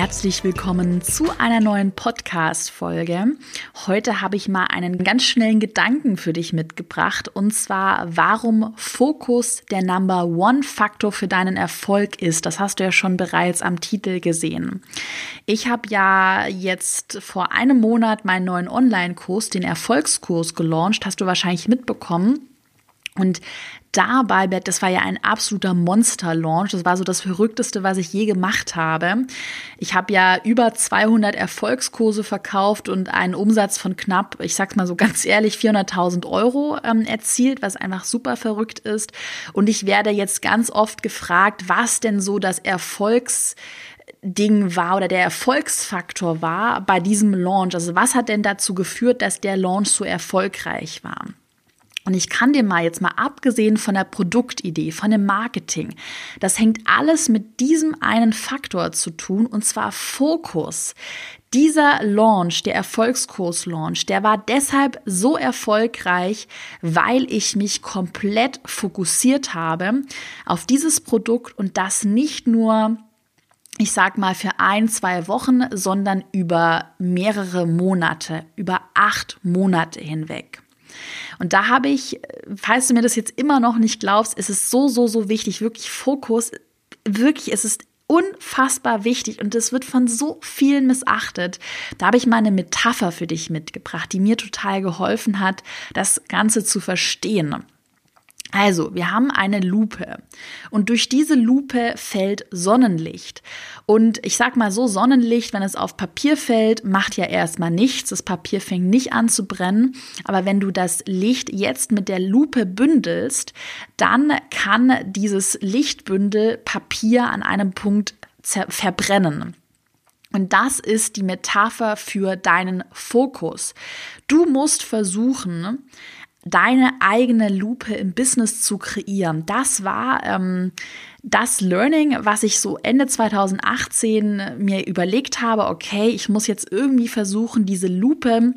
Herzlich willkommen zu einer neuen Podcast-Folge. Heute habe ich mal einen ganz schnellen Gedanken für dich mitgebracht und zwar, warum Fokus der Number One Faktor für deinen Erfolg ist. Das hast du ja schon bereits am Titel gesehen. Ich habe ja jetzt vor einem Monat meinen neuen Online-Kurs, den Erfolgskurs, gelauncht. Hast du wahrscheinlich mitbekommen. Und dabei, das war ja ein absoluter Monster-Launch. Das war so das Verrückteste, was ich je gemacht habe. Ich habe ja über 200 Erfolgskurse verkauft und einen Umsatz von knapp, ich sag's mal so ganz ehrlich, 400.000 Euro ähm, erzielt, was einfach super verrückt ist. Und ich werde jetzt ganz oft gefragt, was denn so das Erfolgs Ding war oder der Erfolgsfaktor war bei diesem Launch. Also was hat denn dazu geführt, dass der Launch so erfolgreich war? Und ich kann dir mal jetzt mal abgesehen von der Produktidee, von dem Marketing, das hängt alles mit diesem einen Faktor zu tun, und zwar Fokus. Dieser Launch, der Erfolgskurs-Launch, der war deshalb so erfolgreich, weil ich mich komplett fokussiert habe auf dieses Produkt und das nicht nur ich sag mal für ein, zwei Wochen, sondern über mehrere Monate, über acht Monate hinweg. Und da habe ich, falls du mir das jetzt immer noch nicht glaubst, ist es so, so, so wichtig, wirklich Fokus, wirklich, es ist unfassbar wichtig und es wird von so vielen missachtet. Da habe ich mal eine Metapher für dich mitgebracht, die mir total geholfen hat, das Ganze zu verstehen. Also, wir haben eine Lupe und durch diese Lupe fällt Sonnenlicht. Und ich sag mal so, Sonnenlicht, wenn es auf Papier fällt, macht ja erstmal nichts. Das Papier fängt nicht an zu brennen. Aber wenn du das Licht jetzt mit der Lupe bündelst, dann kann dieses Lichtbündel Papier an einem Punkt verbrennen. Und das ist die Metapher für deinen Fokus. Du musst versuchen, deine eigene Lupe im Business zu kreieren. Das war ähm, das Learning, was ich so Ende 2018 mir überlegt habe, okay, ich muss jetzt irgendwie versuchen, diese Lupe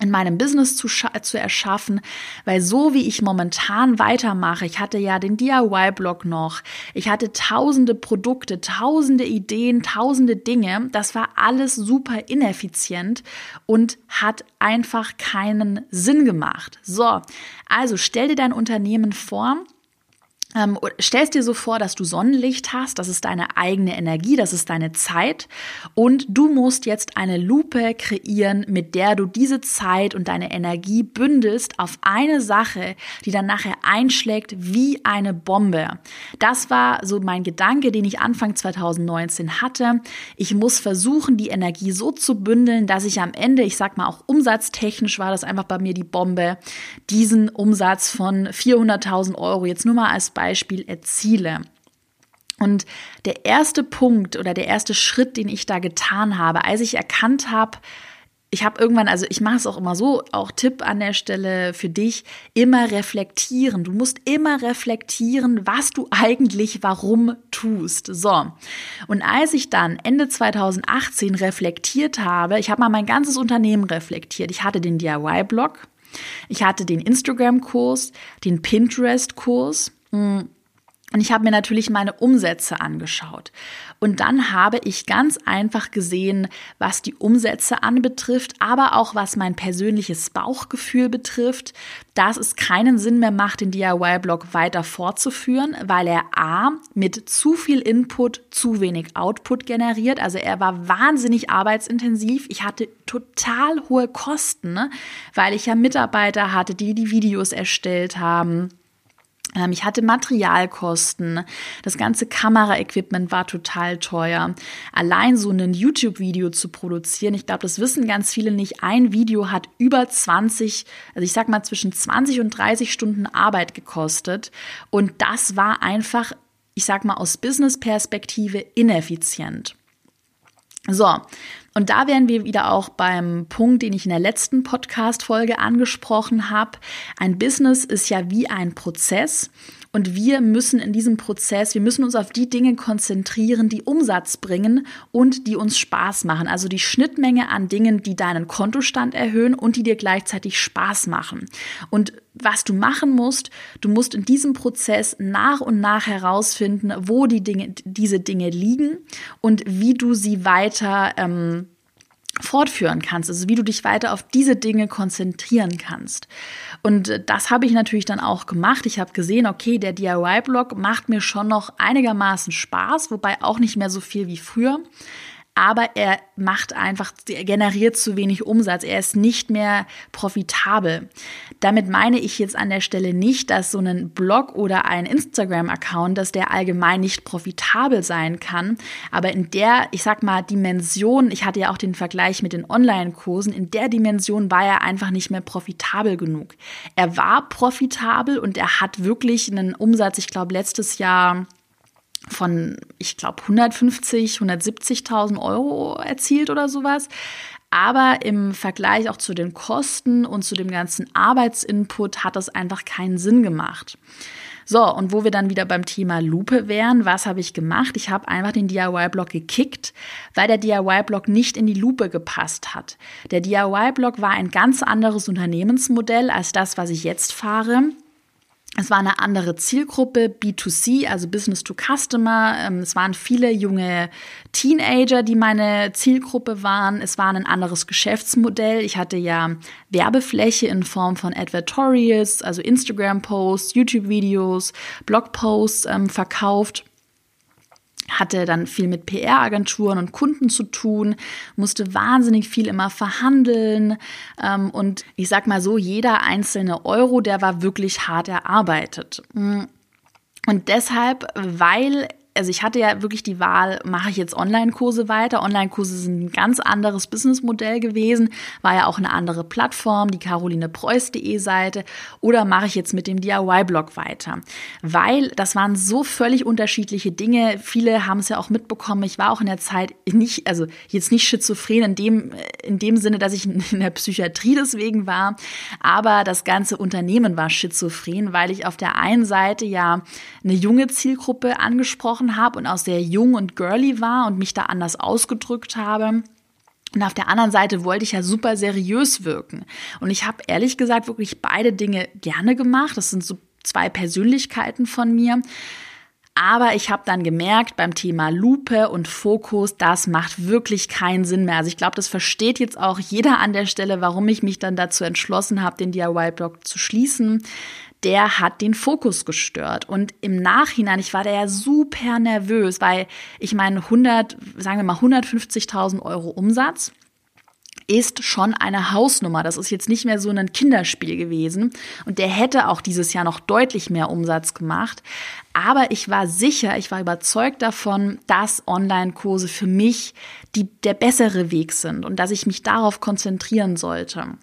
in meinem Business zu, zu erschaffen, weil so wie ich momentan weitermache, ich hatte ja den DIY-Blog noch, ich hatte tausende Produkte, tausende Ideen, tausende Dinge, das war alles super ineffizient und hat einfach keinen Sinn gemacht. So, also stell dir dein Unternehmen vor, ähm, stellst dir so vor, dass du Sonnenlicht hast, das ist deine eigene Energie, das ist deine Zeit und du musst jetzt eine Lupe kreieren, mit der du diese Zeit und deine Energie bündelst auf eine Sache, die dann nachher einschlägt wie eine Bombe. Das war so mein Gedanke, den ich Anfang 2019 hatte. Ich muss versuchen, die Energie so zu bündeln, dass ich am Ende, ich sag mal auch umsatztechnisch war das einfach bei mir die Bombe, diesen Umsatz von 400.000 Euro jetzt nur mal als Beispiel Beispiel erziele. Und der erste Punkt oder der erste Schritt, den ich da getan habe, als ich erkannt habe, ich habe irgendwann, also ich mache es auch immer so, auch Tipp an der Stelle für dich, immer reflektieren. Du musst immer reflektieren, was du eigentlich warum tust. So. Und als ich dann Ende 2018 reflektiert habe, ich habe mal mein ganzes Unternehmen reflektiert. Ich hatte den DIY-Blog, ich hatte den Instagram-Kurs, den Pinterest-Kurs. Und ich habe mir natürlich meine Umsätze angeschaut. Und dann habe ich ganz einfach gesehen, was die Umsätze anbetrifft, aber auch was mein persönliches Bauchgefühl betrifft, dass es keinen Sinn mehr macht, den DIY-Blog weiter fortzuführen, weil er A mit zu viel Input zu wenig Output generiert. Also er war wahnsinnig arbeitsintensiv. Ich hatte total hohe Kosten, ne? weil ich ja Mitarbeiter hatte, die die Videos erstellt haben ich hatte Materialkosten. Das ganze Kameraequipment war total teuer. Allein so ein YouTube-Video zu produzieren, ich glaube, das wissen ganz viele nicht. Ein Video hat über 20, also ich sag mal zwischen 20 und 30 Stunden Arbeit gekostet. Und das war einfach, ich sag mal, aus Business-Perspektive ineffizient. So, und da wären wir wieder auch beim Punkt, den ich in der letzten Podcast-Folge angesprochen habe. Ein Business ist ja wie ein Prozess Und wir müssen in diesem Prozess, wir müssen uns auf die Dinge konzentrieren, die Umsatz bringen und die uns Spaß machen. Also die Schnittmenge an Dingen, die deinen Kontostand erhöhen und die dir gleichzeitig Spaß machen. Und was du machen musst, du musst in diesem Prozess nach und nach herausfinden, wo die Dinge, diese Dinge liegen und wie du sie weiter ähm, fortführen kannst, also wie du dich weiter auf diese Dinge konzentrieren kannst. Und äh, das habe ich natürlich dann auch gemacht. Ich habe gesehen, okay, der DIY-Blog macht mir schon noch einigermaßen Spaß, wobei auch nicht mehr so viel wie früher aber er macht einfach, er generiert zu wenig Umsatz. Er ist nicht mehr profitabel. Damit meine ich jetzt an der Stelle nicht, dass so ein Blog oder ein Instagram-Account, dass der allgemein nicht profitabel sein kann. Aber in der, ich sag mal, Dimension, ich hatte ja auch den Vergleich mit den Online-Kursen, in der Dimension war er einfach nicht mehr profitabel genug. Er war profitabel und er hat wirklich einen Umsatz, ich glaube, letztes Jahr von, ich glaube, 150, 170.000 Euro erzielt oder sowas. Aber im Vergleich auch zu den Kosten und zu dem ganzen Arbeitsinput hat das einfach keinen Sinn gemacht. So, und wo wir dann wieder beim Thema Lupe wären, was habe ich gemacht? Ich habe einfach den DIY-Blog gekickt, weil der DIY-Blog nicht in die Lupe gepasst hat. Der DIY-Blog war ein ganz anderes Unternehmensmodell als das, was ich jetzt fahre. Es war eine andere Zielgruppe, B2C, also Business to Customer. Ähm, es waren viele junge Teenager, die meine Zielgruppe waren. Es war ein anderes Geschäftsmodell. Ich hatte ja Werbefläche in Form von Advertorials, also Instagram-Posts, YouTube-Videos, Blog-Posts ähm, verkauft hatte dann viel mit PR-Agenturen und Kunden zu tun, musste wahnsinnig viel immer verhandeln. Ähm, und ich sag mal so, jeder einzelne Euro, der war wirklich hart erarbeitet. Mm. Und deshalb, weil also ich hatte ja wirklich die Wahl, mache ich jetzt Online-Kurse weiter? Online-Kurse sind ein ganz anderes Businessmodell gewesen, war ja auch eine andere Plattform, die carolinepreuß.de Seite, oder mache ich jetzt mit dem DIY-Blog weiter? Weil das waren so völlig unterschiedliche Dinge. Viele haben es ja auch mitbekommen. Ich war auch in der Zeit nicht, also jetzt nicht schizophren in dem, in dem Sinne, dass ich in der Psychiatrie deswegen war, aber das ganze Unternehmen war schizophren, weil ich auf der einen Seite ja eine junge Zielgruppe angesprochen gesprochen habe und auch sehr jung und girly war und mich da anders ausgedrückt habe. Und auf der anderen Seite wollte ich ja super seriös wirken. Und ich habe ehrlich gesagt wirklich beide Dinge gerne gemacht. Das sind so zwei Persönlichkeiten von mir. Aber ich habe dann gemerkt, beim Thema Lupe und Fokus, das macht wirklich keinen Sinn mehr. Also ich glaube, das versteht jetzt auch jeder an der Stelle, warum ich mich dann dazu entschlossen habe, den DIY-Blog zu schließen der hat den Fokus gestört. Und im Nachhinein, ich war da ja super nervös, weil ich meine 100, sagen wir mal 150.000 Euro Umsatz ist schon eine Hausnummer. Das ist jetzt nicht mehr so ein Kinderspiel gewesen. Und der hätte auch dieses Jahr noch deutlich mehr Umsatz gemacht. Aber ich war sicher, ich war überzeugt davon, dass Online-Kurse für mich die, der bessere Weg sind und dass ich mich darauf konzentrieren sollte.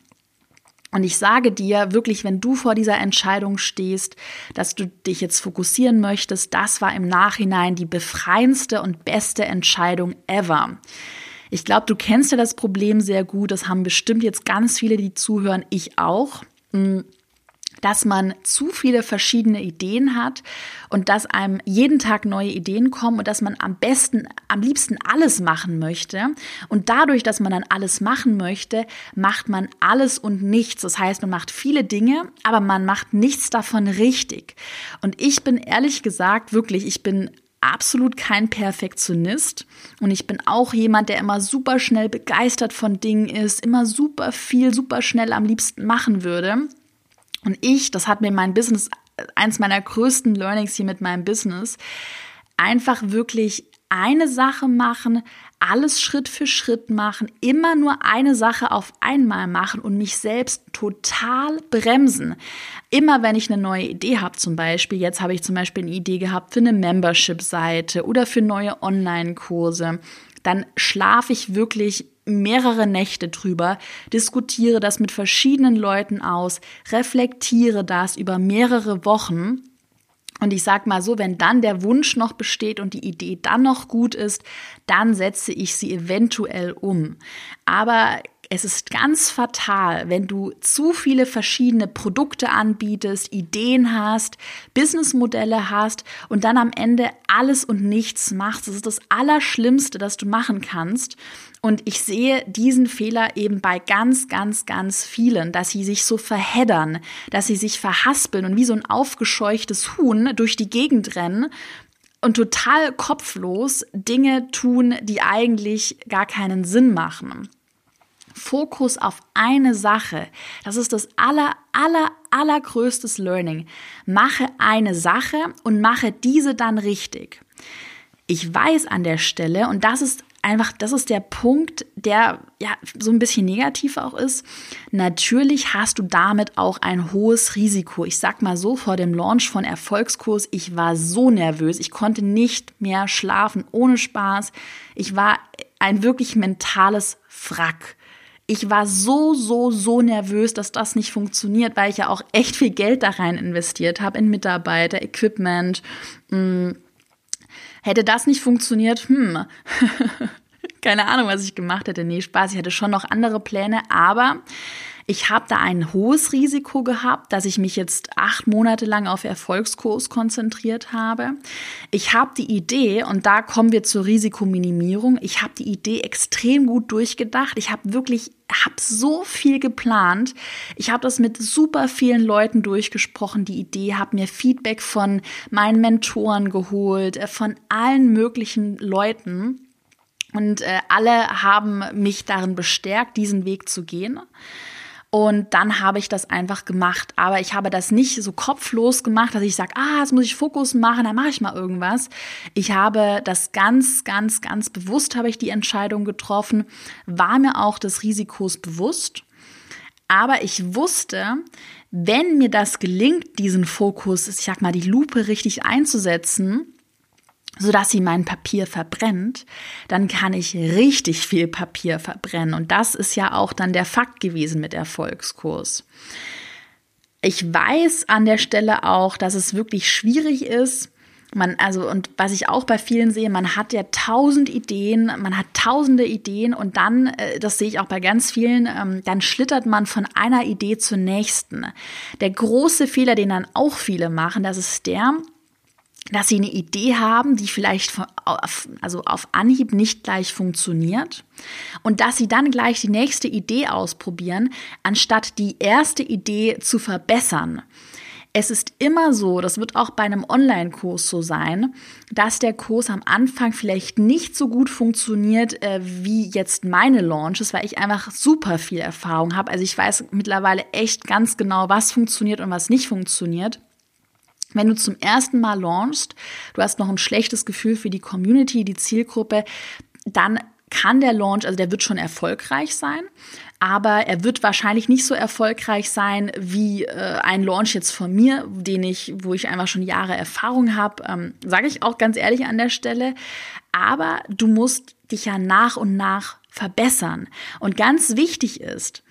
Und ich sage dir wirklich, wenn du vor dieser Entscheidung stehst, dass du dich jetzt fokussieren möchtest, das war im Nachhinein die befreiendste und beste Entscheidung ever. Ich glaube, du kennst ja das Problem sehr gut. Das haben bestimmt jetzt ganz viele, die zuhören. Ich auch. Dass man zu viele verschiedene Ideen hat und dass einem jeden Tag neue Ideen kommen und dass man am besten, am liebsten alles machen möchte. Und dadurch, dass man dann alles machen möchte, macht man alles und nichts. Das heißt, man macht viele Dinge, aber man macht nichts davon richtig. Und ich bin ehrlich gesagt, wirklich, ich bin absolut kein Perfektionist und ich bin auch jemand, der immer super schnell begeistert von Dingen ist, immer super viel, super schnell am liebsten machen würde. Und ich, das hat mir mein Business, eins meiner größten Learnings hier mit meinem Business, einfach wirklich eine Sache machen, alles Schritt für Schritt machen, immer nur eine Sache auf einmal machen und mich selbst total bremsen. Immer wenn ich eine neue Idee habe, zum Beispiel, jetzt habe ich zum Beispiel eine Idee gehabt für eine Membership-Seite oder für neue Online-Kurse, dann schlafe ich wirklich mehrere Nächte drüber, diskutiere das mit verschiedenen Leuten aus, reflektiere das über mehrere Wochen. Und ich sag mal so, wenn dann der Wunsch noch besteht und die Idee dann noch gut ist, dann setze ich sie eventuell um. Aber es ist ganz fatal, wenn du zu viele verschiedene Produkte anbietest, Ideen hast, Businessmodelle hast und dann am Ende alles und nichts machst. Das ist das Allerschlimmste, das du machen kannst. Und ich sehe diesen Fehler eben bei ganz, ganz, ganz vielen, dass sie sich so verheddern, dass sie sich verhaspeln und wie so ein aufgescheuchtes Huhn durch die Gegend rennen und total kopflos Dinge tun, die eigentlich gar keinen Sinn machen. Fokus auf eine Sache. Das ist das aller, aller, allergrößtes Learning. Mache eine Sache und mache diese dann richtig. Ich weiß an der Stelle, und das ist einfach, das ist der Punkt, der ja so ein bisschen negativ auch ist. Natürlich hast du damit auch ein hohes Risiko. Ich sag mal so, vor dem Launch von Erfolgskurs, ich war so nervös. Ich konnte nicht mehr schlafen ohne Spaß. Ich war ein wirklich mentales Wrack. Ich war so, so, so nervös, dass das nicht funktioniert, weil ich ja auch echt viel Geld da rein investiert habe in Mitarbeiter, Equipment. Mh, mm, Hätte das nicht funktioniert, hm, keine Ahnung, was ich gemacht hätte. Nee, Spaß, ich hatte schon noch andere Pläne, aber ich habe da ein hohes Risiko gehabt, dass ich mich jetzt acht Monate lang auf Erfolgskurs konzentriert habe. Ich habe die Idee, und da kommen wir zur Risikominimierung, ich habe die Idee extrem gut durchgedacht. Ich habe wirklich, habe so viel geplant. Ich habe das mit super vielen Leuten durchgesprochen, die Idee, habe mir Feedback von meinen Mentoren geholt, äh, von allen möglichen Leuten. Und äh, alle haben mich darin bestärkt, diesen Weg zu gehen. Und dann habe ich das einfach gemacht. Aber ich habe das nicht so kopflos gemacht, dass ich sage, ah, jetzt muss ich Fokus machen, dann mache ich mal irgendwas. Ich habe das ganz, ganz, ganz bewusst habe ich die Entscheidung getroffen, war mir auch des Risikos bewusst. Aber ich wusste, wenn mir das gelingt, diesen Fokus, ich sag mal, die Lupe richtig einzusetzen, sodass sie mein Papier verbrennt, dann kann ich richtig viel Papier verbrennen. Und das ist ja auch dann der Fakt gewesen mit Erfolgskurs. Ich weiß an der Stelle auch, dass es wirklich schwierig ist. Man, also, und was ich auch bei vielen sehe, man hat ja tausend Ideen, man hat tausende Ideen und dann, äh, das sehe ich auch bei ganz vielen, ähm, dann schlittert man von einer Idee zur nächsten. Der große Fehler, den dann auch viele machen, das ist der, dass sie eine Idee haben, die vielleicht auf, also auf Anhieb nicht gleich funktioniert und dass sie dann gleich die nächste Idee ausprobieren, anstatt die erste Idee zu verbessern. Es ist immer so, das wird auch bei einem Online-Kurs so sein, dass der Kurs am Anfang vielleicht nicht so gut funktioniert äh, wie jetzt meine Launches, weil ich einfach super viel Erfahrung habe. Also ich weiß mittlerweile echt ganz genau, was funktioniert und was nicht funktioniert. Wenn du zum ersten Mal launchst, du hast noch ein schlechtes Gefühl für die Community, die Zielgruppe, dann kann der Launch, also der wird schon erfolgreich sein, aber er wird wahrscheinlich nicht so erfolgreich sein wie äh, ein Launch jetzt von mir, den ich, wo ich einfach schon Jahre Erfahrung habe, ähm, sage ich auch ganz ehrlich an der Stelle. Aber du musst dich ja nach und nach verbessern. Und ganz wichtig ist,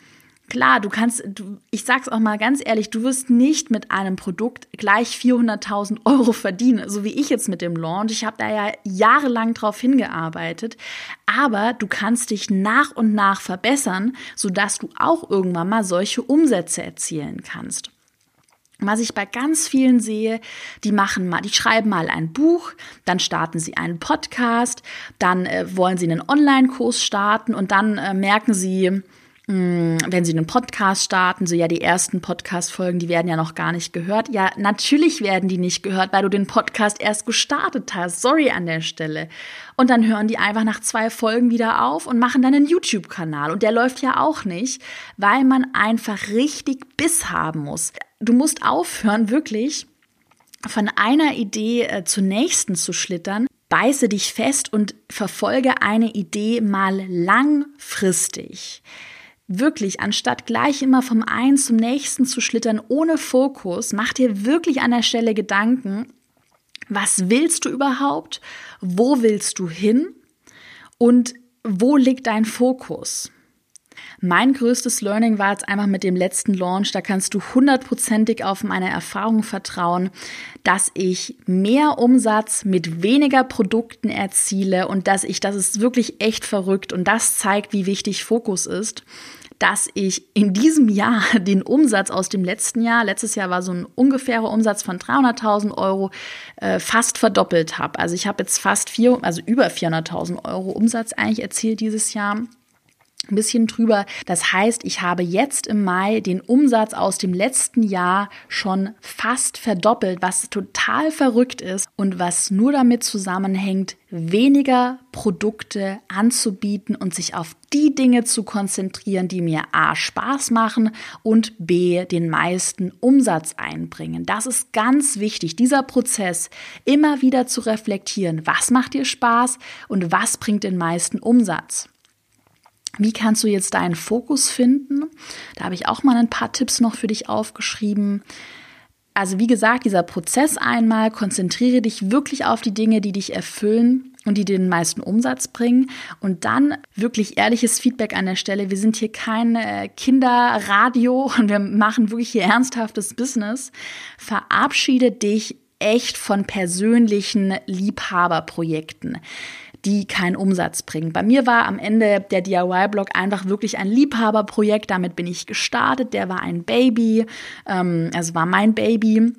Klar, du kannst, du, ich sag's auch mal ganz ehrlich, du wirst nicht mit einem Produkt gleich 400.000 Euro verdienen, so wie ich jetzt mit dem Launch. Ich habe da ja jahrelang drauf hingearbeitet, aber du kannst dich nach und nach verbessern, sodass du auch irgendwann mal solche Umsätze erzielen kannst. Was ich bei ganz vielen sehe, die machen mal, die schreiben mal ein Buch, dann starten sie einen Podcast, dann äh, wollen sie einen Online-Kurs starten und dann äh, merken sie, wenn Sie einen Podcast starten, so ja, die ersten Podcast-Folgen, die werden ja noch gar nicht gehört. Ja, natürlich werden die nicht gehört, weil du den Podcast erst gestartet hast. Sorry an der Stelle. Und dann hören die einfach nach zwei Folgen wieder auf und machen dann einen YouTube-Kanal. Und der läuft ja auch nicht, weil man einfach richtig Biss haben muss. Du musst aufhören, wirklich von einer Idee äh, zur nächsten zu schlittern. Beiße dich fest und verfolge eine Idee mal langfristig wirklich, anstatt gleich immer vom einen zum nächsten zu schlittern ohne Fokus, mach dir wirklich an der Stelle Gedanken, was willst du überhaupt? Wo willst du hin? Und wo liegt dein Fokus? Mein größtes Learning war jetzt einfach mit dem letzten Launch. Da kannst du hundertprozentig auf meine Erfahrung vertrauen, dass ich mehr Umsatz mit weniger Produkten erziele und dass ich, das ist wirklich echt verrückt und das zeigt, wie wichtig Fokus ist dass ich in diesem Jahr den Umsatz aus dem letzten Jahr, letztes Jahr war so ein ungefährer Umsatz von 300.000 Euro, äh, fast verdoppelt habe. Also ich habe jetzt fast vier, also über 400.000 Euro Umsatz eigentlich erzielt dieses Jahr ein bisschen drüber. Das heißt, ich habe jetzt im Mai den Umsatz aus dem letzten Jahr schon fast verdoppelt, was total verrückt ist und was nur damit zusammenhängt, weniger Produkte anzubieten und sich auf die Dinge zu konzentrieren, die mir A Spaß machen und B den meisten Umsatz einbringen. Das ist ganz wichtig, dieser Prozess immer wieder zu reflektieren, was macht dir Spaß und was bringt den meisten Umsatz. Wie kannst du jetzt deinen Fokus finden? Da habe ich auch mal ein paar Tipps noch für dich aufgeschrieben. Also wie gesagt, dieser Prozess einmal, konzentriere dich wirklich auf die Dinge, die dich erfüllen und die den meisten Umsatz bringen. Und dann wirklich ehrliches Feedback an der Stelle. Wir sind hier kein äh, Kinderradio und wir machen wirklich hier ernsthaftes Business. Verabschiede dich echt von persönlichen Liebhaberprojekten die keinen Umsatz bringen. Bei mir war am Ende der DIY-Blog einfach wirklich ein Liebhaberprojekt. Damit bin ich gestartet. Der war ein Baby, ähm, also war mein Baby.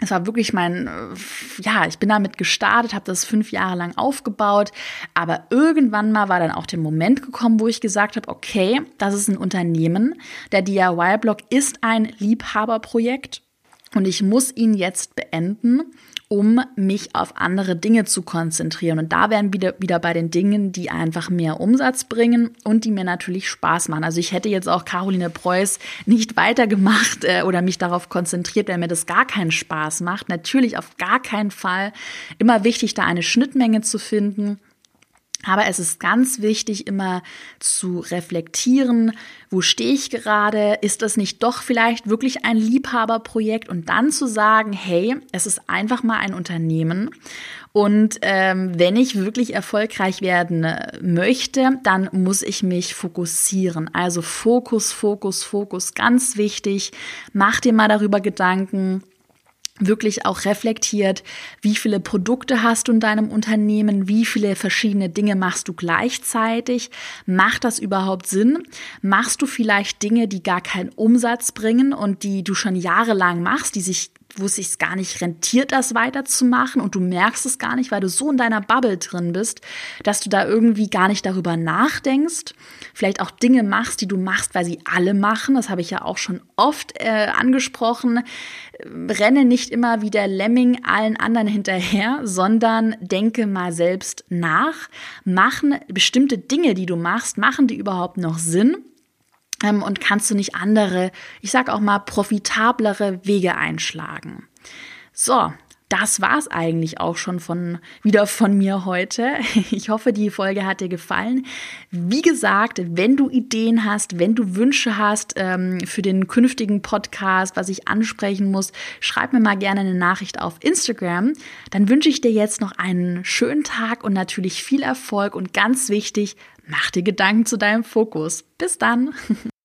Es war wirklich mein, äh, ja, ich bin damit gestartet, habe das fünf Jahre lang aufgebaut, aber irgendwann mal war dann auch der Moment gekommen, wo ich gesagt habe, okay, das ist ein Unternehmen, der DIY-Blog ist ein Liebhaberprojekt und ich muss ihn jetzt beenden um mich auf andere Dinge zu konzentrieren. Und da wären wieder, wieder bei den Dingen, die einfach mehr Umsatz bringen und die mir natürlich Spaß machen. Also ich hätte jetzt auch Caroline Preuß nicht weitergemacht äh, oder mich darauf konzentriert, wenn mir das gar keinen Spaß macht. Natürlich auf gar keinen Fall. Immer wichtig, da eine Schnittmenge zu finden. Aber es ist ganz wichtig, immer zu reflektieren, wo stehe ich gerade? Ist das nicht doch vielleicht wirklich ein Liebhaberprojekt? Und dann zu sagen, hey, es ist einfach mal ein Unternehmen. Und ähm, wenn ich wirklich erfolgreich werden möchte, dann muss ich mich fokussieren. Also Fokus, Fokus, Fokus, ganz wichtig. Mach dir mal darüber Gedanken wirklich auch reflektiert, wie viele Produkte hast du in deinem Unternehmen, wie viele verschiedene Dinge machst du gleichzeitig, macht das überhaupt Sinn? Machst du vielleicht Dinge, die gar keinen Umsatz bringen und die du schon jahrelang machst, die sich wo es sich gar nicht rentiert, das weiterzumachen und du merkst es gar nicht, weil du so in deiner Bubble drin bist, dass du da irgendwie gar nicht darüber nachdenkst. Vielleicht auch Dinge machst, die du machst, weil sie alle machen. Das habe ich ja auch schon oft äh, angesprochen. Renne nicht immer wie der Lemming allen anderen hinterher, sondern denke mal selbst nach. Machen bestimmte Dinge, die du machst, machen die überhaupt noch Sinn? ähm, und kannst du nicht andere, ich sag auch mal, profitablere Wege einschlagen. So, das war's eigentlich auch schon von wieder von mir heute. Ich hoffe, die Folge hat dir gefallen. Wie gesagt, wenn du Ideen hast, wenn du Wünsche hast ähm, für den künftigen Podcast, was ich ansprechen muss, schreib mir mal gerne eine Nachricht auf Instagram. Dann wünsche ich dir jetzt noch einen schönen Tag und natürlich viel Erfolg und ganz wichtig, mach dir Gedanken zu deinem Fokus. Bis dann.